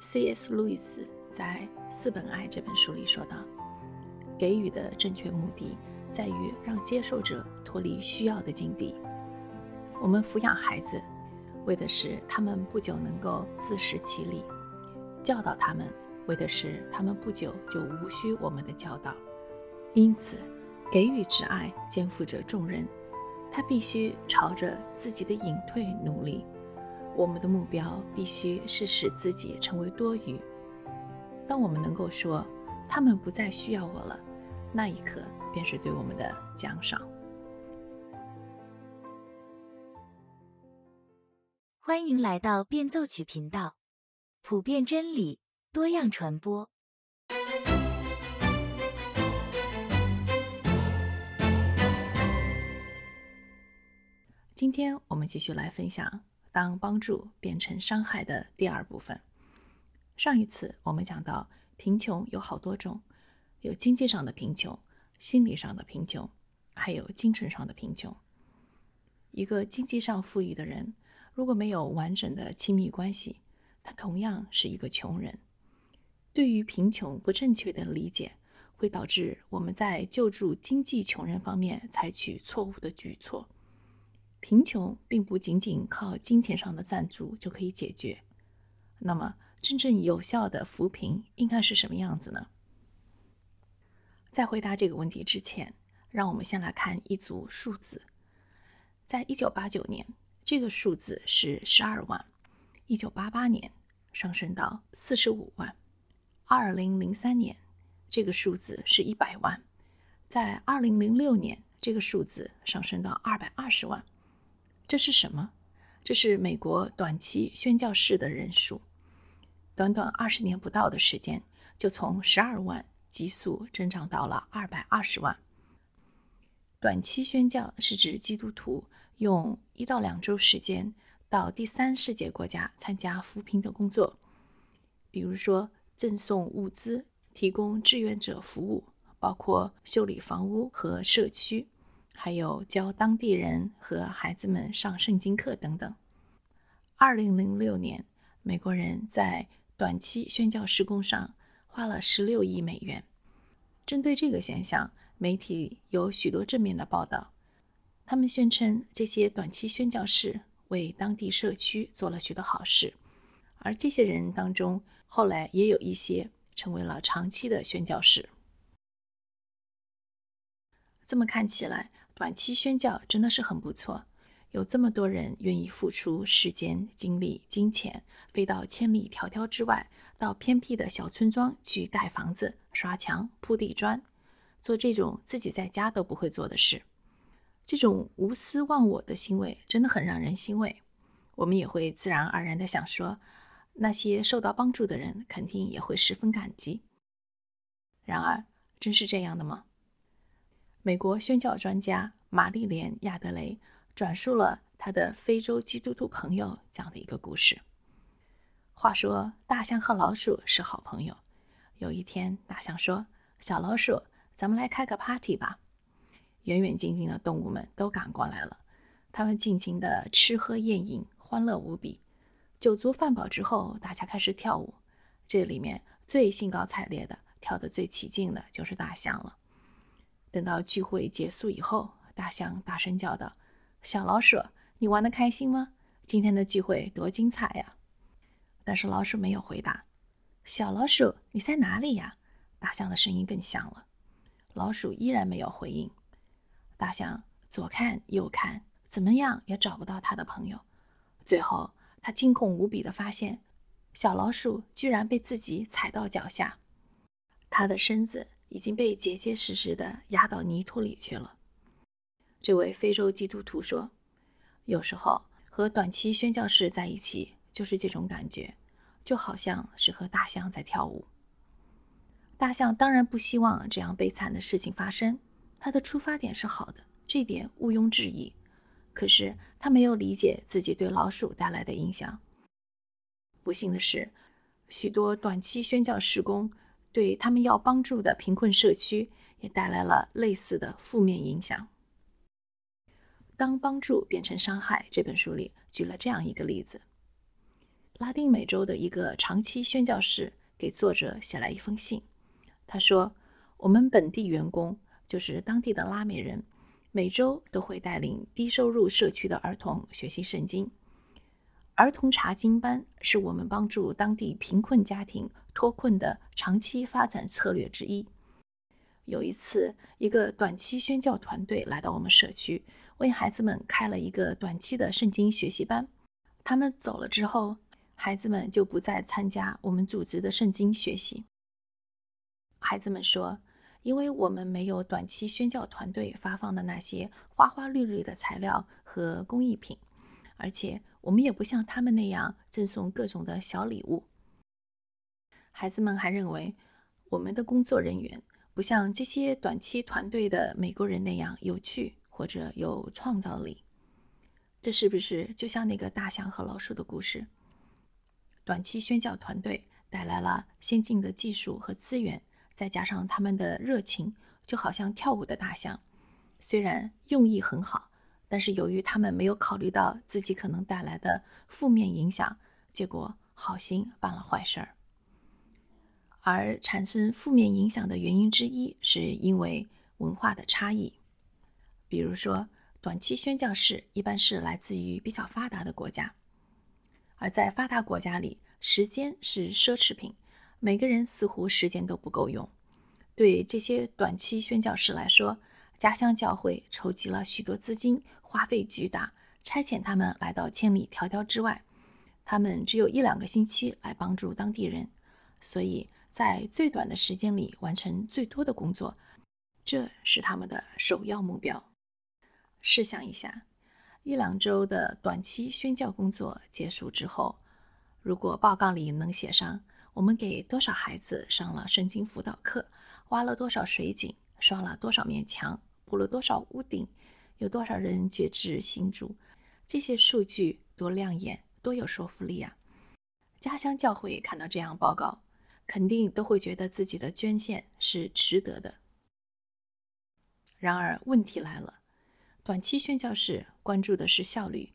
C.S. 路易斯在《四本爱》这本书里说道：“给予的正确目的在于让接受者脱离需要的境地。我们抚养孩子，为的是他们不久能够自食其力；教导他们，为的是他们不久就无需我们的教导。因此，给予之爱肩负着重任，他必须朝着自己的隐退努力。”我们的目标必须是使自己成为多余。当我们能够说“他们不再需要我了”，那一刻便是对我们的奖赏。欢迎来到变奏曲频道，普遍真理，多样传播。今天我们继续来分享。当帮助变成伤害的第二部分。上一次我们讲到，贫穷有好多种，有经济上的贫穷、心理上的贫穷，还有精神上的贫穷。一个经济上富裕的人，如果没有完整的亲密关系，他同样是一个穷人。对于贫穷不正确的理解，会导致我们在救助经济穷人方面采取错误的举措。贫穷并不仅仅靠金钱上的赞助就可以解决。那么，真正有效的扶贫应该是什么样子呢？在回答这个问题之前，让我们先来看一组数字。在一九八九年，这个数字是十二万；一九八八年上升到四十五万；二零零三年，这个数字是一百万；在二零零六年，这个数字上升到二百二十万。这是什么？这是美国短期宣教士的人数，短短二十年不到的时间，就从十二万急速增长到了二百二十万。短期宣教是指基督徒用一到两周时间到第三世界国家参加扶贫的工作，比如说赠送物资、提供志愿者服务，包括修理房屋和社区。还有教当地人和孩子们上圣经课等等。二零零六年，美国人在短期宣教施工上花了十六亿美元。针对这个现象，媒体有许多正面的报道。他们宣称这些短期宣教士为当地社区做了许多好事，而这些人当中，后来也有一些成为了长期的宣教士。这么看起来。短期宣教真的是很不错，有这么多人愿意付出时间、精力、金钱，飞到千里迢迢之外，到偏僻的小村庄去盖房子、刷墙、铺地砖，做这种自己在家都不会做的事。这种无私忘我的行为真的很让人欣慰。我们也会自然而然地想说，那些受到帮助的人肯定也会十分感激。然而，真是这样的吗？美国宣教专家玛丽莲·亚德雷转述了他的非洲基督徒朋友讲的一个故事。话说，大象和老鼠是好朋友。有一天，大象说：“小老鼠，咱们来开个 party 吧。”远远近近的动物们都赶过来了，他们尽情的吃喝宴饮，欢乐无比。酒足饭饱之后，大家开始跳舞。这里面最兴高采烈的、跳得最起劲的就是大象了。等到聚会结束以后，大象大声叫道：“小老鼠，你玩的开心吗？今天的聚会多精彩呀！”但是老鼠没有回答。“小老鼠，你在哪里呀？”大象的声音更响了。老鼠依然没有回应。大象左看右看，怎么样也找不到他的朋友。最后，他惊恐无比地发现，小老鼠居然被自己踩到脚下，他的身子。已经被结结实实的压到泥土里去了。这位非洲基督徒说：“有时候和短期宣教士在一起，就是这种感觉，就好像是和大象在跳舞。大象当然不希望这样悲惨的事情发生，他的出发点是好的，这点毋庸置疑。可是他没有理解自己对老鼠带来的影响。不幸的是，许多短期宣教施工。”对他们要帮助的贫困社区也带来了类似的负面影响。当帮助变成伤害，这本书里举了这样一个例子：拉丁美洲的一个长期宣教士给作者写了一封信。他说：“我们本地员工就是当地的拉美人，每周都会带领低收入社区的儿童学习圣经。儿童查经班是我们帮助当地贫困家庭脱困的长期发展策略之一。有一次，一个短期宣教团队来到我们社区，为孩子们开了一个短期的圣经学习班。他们走了之后。”孩子们就不再参加我们组织的圣经学习。孩子们说：“因为我们没有短期宣教团队发放的那些花花绿绿的材料和工艺品，而且我们也不像他们那样赠送各种的小礼物。”孩子们还认为，我们的工作人员不像这些短期团队的美国人那样有趣或者有创造力。这是不是就像那个大象和老鼠的故事？短期宣教团队带来了先进的技术和资源，再加上他们的热情，就好像跳舞的大象。虽然用意很好，但是由于他们没有考虑到自己可能带来的负面影响，结果好心办了坏事儿。而产生负面影响的原因之一，是因为文化的差异。比如说，短期宣教士一般是来自于比较发达的国家。而在发达国家里，时间是奢侈品，每个人似乎时间都不够用。对这些短期宣教士来说，家乡教会筹集了许多资金，花费巨大，差遣他们来到千里迢迢之外。他们只有一两个星期来帮助当地人，所以在最短的时间里完成最多的工作，这是他们的首要目标。试想一下。一两周的短期宣教工作结束之后，如果报告里能写上我们给多少孩子上了圣经辅导课，挖了多少水井，刷了多少面墙，补了多少屋顶，有多少人觉知信主，这些数据多亮眼，多有说服力啊！家乡教会看到这样报告，肯定都会觉得自己的捐献是值得的。然而，问题来了。短期宣教士关注的是效率，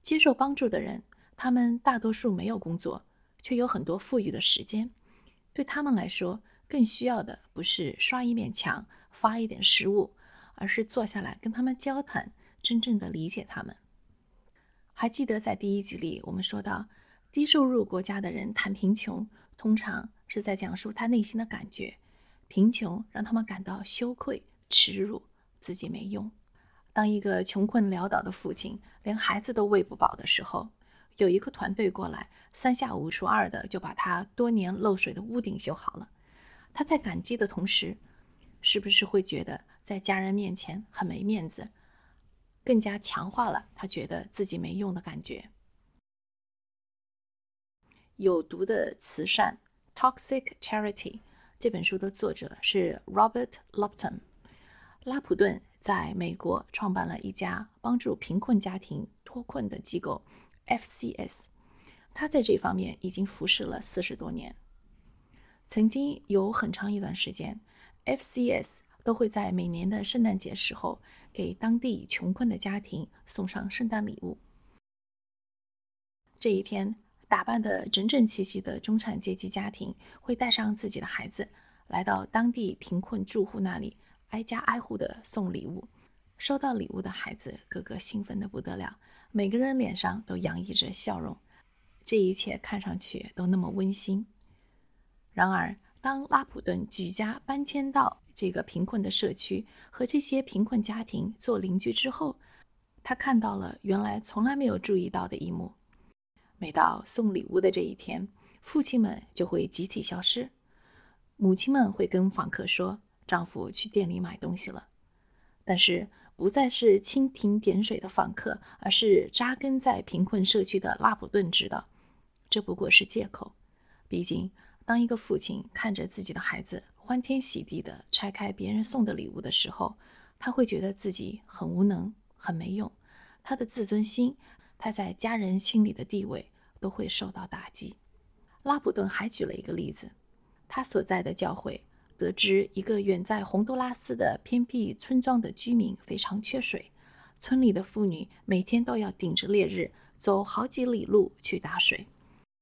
接受帮助的人，他们大多数没有工作，却有很多富裕的时间。对他们来说，更需要的不是刷一面墙、发一点食物，而是坐下来跟他们交谈，真正的理解他们。还记得在第一集里，我们说到，低收入国家的人谈贫穷，通常是在讲述他内心的感觉，贫穷让他们感到羞愧、耻辱，自己没用。当一个穷困潦倒的父亲连孩子都喂不饱的时候，有一个团队过来，三下五除二的就把他多年漏水的屋顶修好了。他在感激的同时，是不是会觉得在家人面前很没面子，更加强化了他觉得自己没用的感觉？有毒的慈善 （Toxic Charity） 这本书的作者是 Robert Lupton，拉普顿。在美国创办了一家帮助贫困家庭脱困的机构，FCS。他在这方面已经服侍了四十多年。曾经有很长一段时间，FCS 都会在每年的圣诞节时候给当地穷困的家庭送上圣诞礼物。这一天，打扮得整整齐齐的中产阶级家庭会带上自己的孩子，来到当地贫困住户那里。挨家挨户的送礼物，收到礼物的孩子个个兴奋的不得了，每个人脸上都洋溢着笑容，这一切看上去都那么温馨。然而，当拉普顿举家搬迁到这个贫困的社区，和这些贫困家庭做邻居之后，他看到了原来从来没有注意到的一幕：每到送礼物的这一天，父亲们就会集体消失，母亲们会跟访客说。丈夫去店里买东西了，但是不再是蜻蜓点水的访客，而是扎根在贫困社区的拉普顿知道，这不过是借口。毕竟，当一个父亲看着自己的孩子欢天喜地地拆开别人送的礼物的时候，他会觉得自己很无能、很没用，他的自尊心，他在家人心里的地位都会受到打击。拉普顿还举了一个例子，他所在的教会。得知一个远在洪都拉斯的偏僻村庄的居民非常缺水，村里的妇女每天都要顶着烈日走好几里路去打水。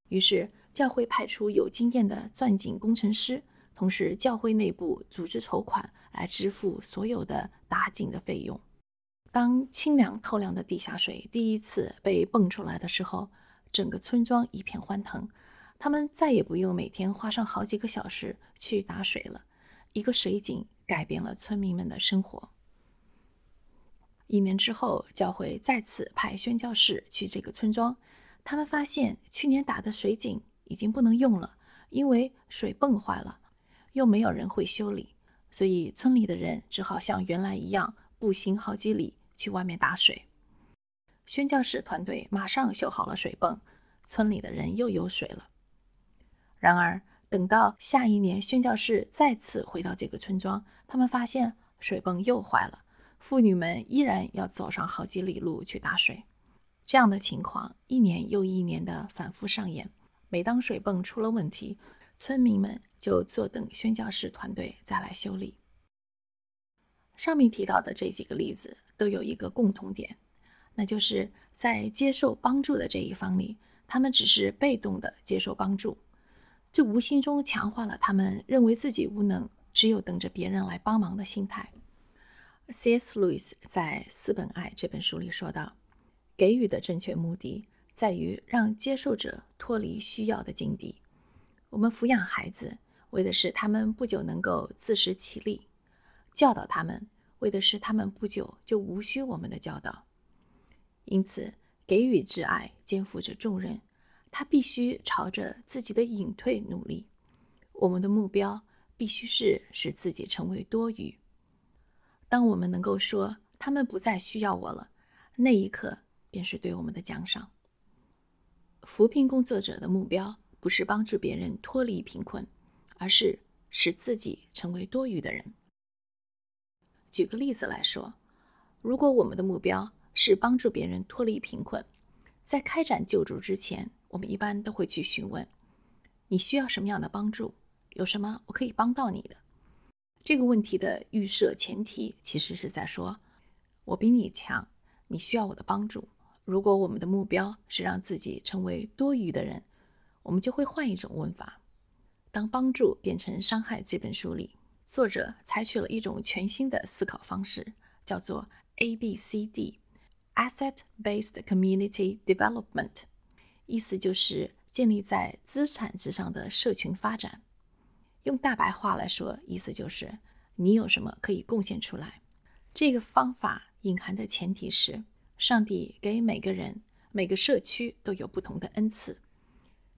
于是教会派出有经验的钻井工程师，同时教会内部组织筹款来支付所有的打井的费用。当清凉透亮的地下水第一次被泵出来的时候，整个村庄一片欢腾。他们再也不用每天花上好几个小时去打水了。一个水井改变了村民们的生活。一年之后，教会再次派宣教士去这个村庄，他们发现去年打的水井已经不能用了，因为水泵坏了，又没有人会修理，所以村里的人只好像原来一样步行好几里去外面打水。宣教士团队马上修好了水泵，村里的人又有水了。然而，等到下一年宣教士再次回到这个村庄，他们发现水泵又坏了，妇女们依然要走上好几里路去打水。这样的情况一年又一年的反复上演。每当水泵出了问题，村民们就坐等宣教士团队再来修理。上面提到的这几个例子都有一个共同点，那就是在接受帮助的这一方里，他们只是被动的接受帮助。这无形中强化了他们认为自己无能，只有等着别人来帮忙的心态。C.S. Lewis 在《四本爱》这本书里说道：“给予的正确目的在于让接受者脱离需要的境地。我们抚养孩子，为的是他们不久能够自食其力；教导他们，为的是他们不久就无需我们的教导。因此，给予之爱肩负着重任。”他必须朝着自己的隐退努力。我们的目标必须是使自己成为多余。当我们能够说他们不再需要我了，那一刻便是对我们的奖赏。扶贫工作者的目标不是帮助别人脱离贫困，而是使自己成为多余的人。举个例子来说，如果我们的目标是帮助别人脱离贫困，在开展救助之前，我们一般都会去询问：你需要什么样的帮助？有什么我可以帮到你的？这个问题的预设前提其实是在说：我比你强，你需要我的帮助。如果我们的目标是让自己成为多余的人，我们就会换一种问法。当帮助变成伤害，这本书里作者采取了一种全新的思考方式，叫做 A B C D（Asset-Based Community Development）。意思就是建立在资产之上的社群发展。用大白话来说，意思就是你有什么可以贡献出来。这个方法隐含的前提是，上帝给每个人、每个社区都有不同的恩赐，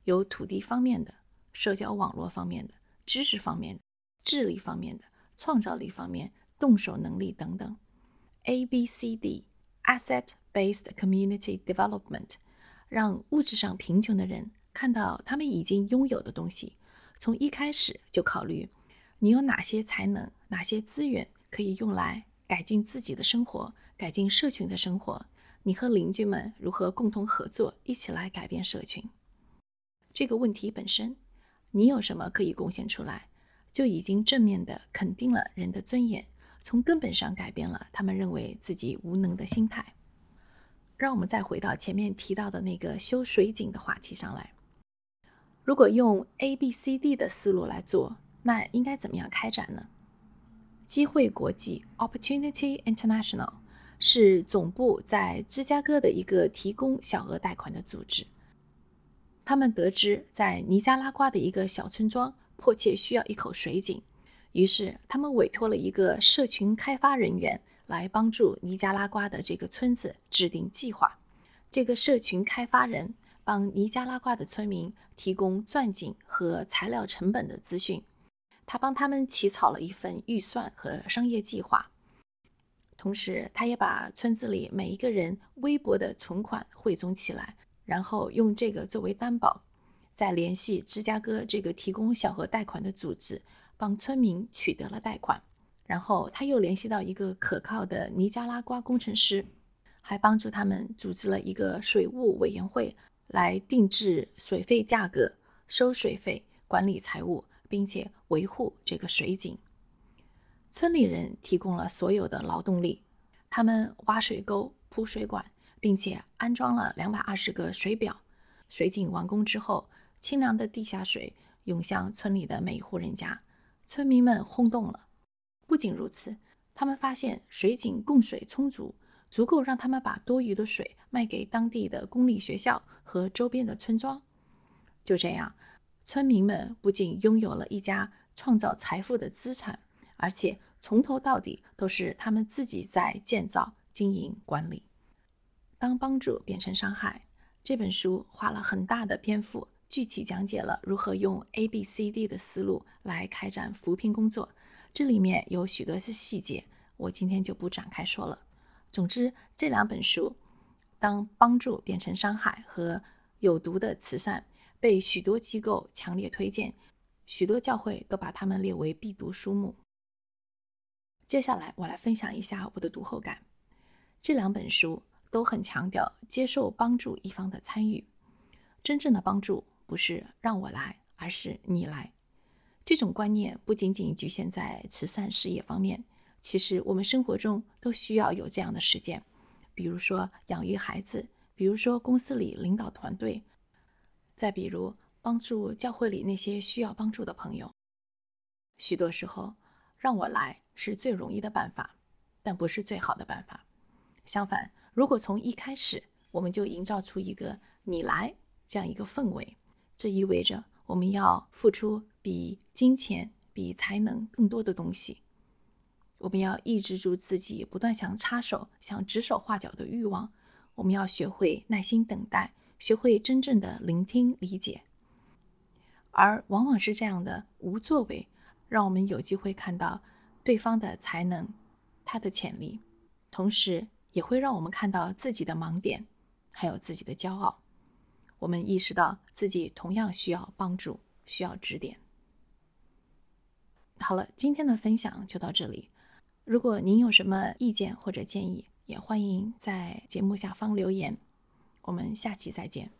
有土地方面的、社交网络方面的、知识方面的、智力方面的、创造力方面、动手能力等等。A B C D，Asset-Based Community Development。让物质上贫穷的人看到他们已经拥有的东西，从一开始就考虑你有哪些才能、哪些资源可以用来改进自己的生活、改进社群的生活。你和邻居们如何共同合作，一起来改变社群？这个问题本身，你有什么可以贡献出来，就已经正面的肯定了人的尊严，从根本上改变了他们认为自己无能的心态。让我们再回到前面提到的那个修水井的话题上来。如果用 A、B、C、D 的思路来做，那应该怎么样开展呢？机会国际 （Opportunity International） 是总部在芝加哥的一个提供小额贷款的组织。他们得知在尼加拉瓜的一个小村庄迫切需要一口水井，于是他们委托了一个社群开发人员。来帮助尼加拉瓜的这个村子制定计划。这个社群开发人帮尼加拉瓜的村民提供钻井和材料成本的资讯，他帮他们起草了一份预算和商业计划。同时，他也把村子里每一个人微薄的存款汇总起来，然后用这个作为担保，再联系芝加哥这个提供小额贷款的组织，帮村民取得了贷款。然后他又联系到一个可靠的尼加拉瓜工程师，还帮助他们组织了一个水务委员会，来定制水费价格、收水费、管理财务，并且维护这个水井。村里人提供了所有的劳动力，他们挖水沟、铺水管，并且安装了两百二十个水表。水井完工之后，清凉的地下水涌向村里的每一户人家，村民们轰动了。不仅如此，他们发现水井供水充足，足够让他们把多余的水卖给当地的公立学校和周边的村庄。就这样，村民们不仅拥有了一家创造财富的资产，而且从头到底都是他们自己在建造、经营、管理。当帮助变成伤害，这本书花了很大的篇幅，具体讲解了如何用 A、B、C、D 的思路来开展扶贫工作。这里面有许多的细节，我今天就不展开说了。总之，这两本书，当帮助变成伤害和有毒的慈善。被许多机构强烈推荐，许多教会都把它们列为必读书目。接下来，我来分享一下我的读后感。这两本书都很强调接受帮助一方的参与。真正的帮助不是让我来，而是你来。这种观念不仅仅局限在慈善事业方面，其实我们生活中都需要有这样的实践。比如说养育孩子，比如说公司里领导团队。再比如，帮助教会里那些需要帮助的朋友。许多时候，让我来是最容易的办法，但不是最好的办法。相反，如果从一开始我们就营造出一个“你来”这样一个氛围，这意味着我们要付出比金钱、比才能更多的东西。我们要抑制住自己不断想插手、想指手画脚的欲望。我们要学会耐心等待。学会真正的聆听、理解，而往往是这样的无作为，让我们有机会看到对方的才能、他的潜力，同时也会让我们看到自己的盲点，还有自己的骄傲。我们意识到自己同样需要帮助，需要指点。好了，今天的分享就到这里。如果您有什么意见或者建议，也欢迎在节目下方留言。我们下期再见。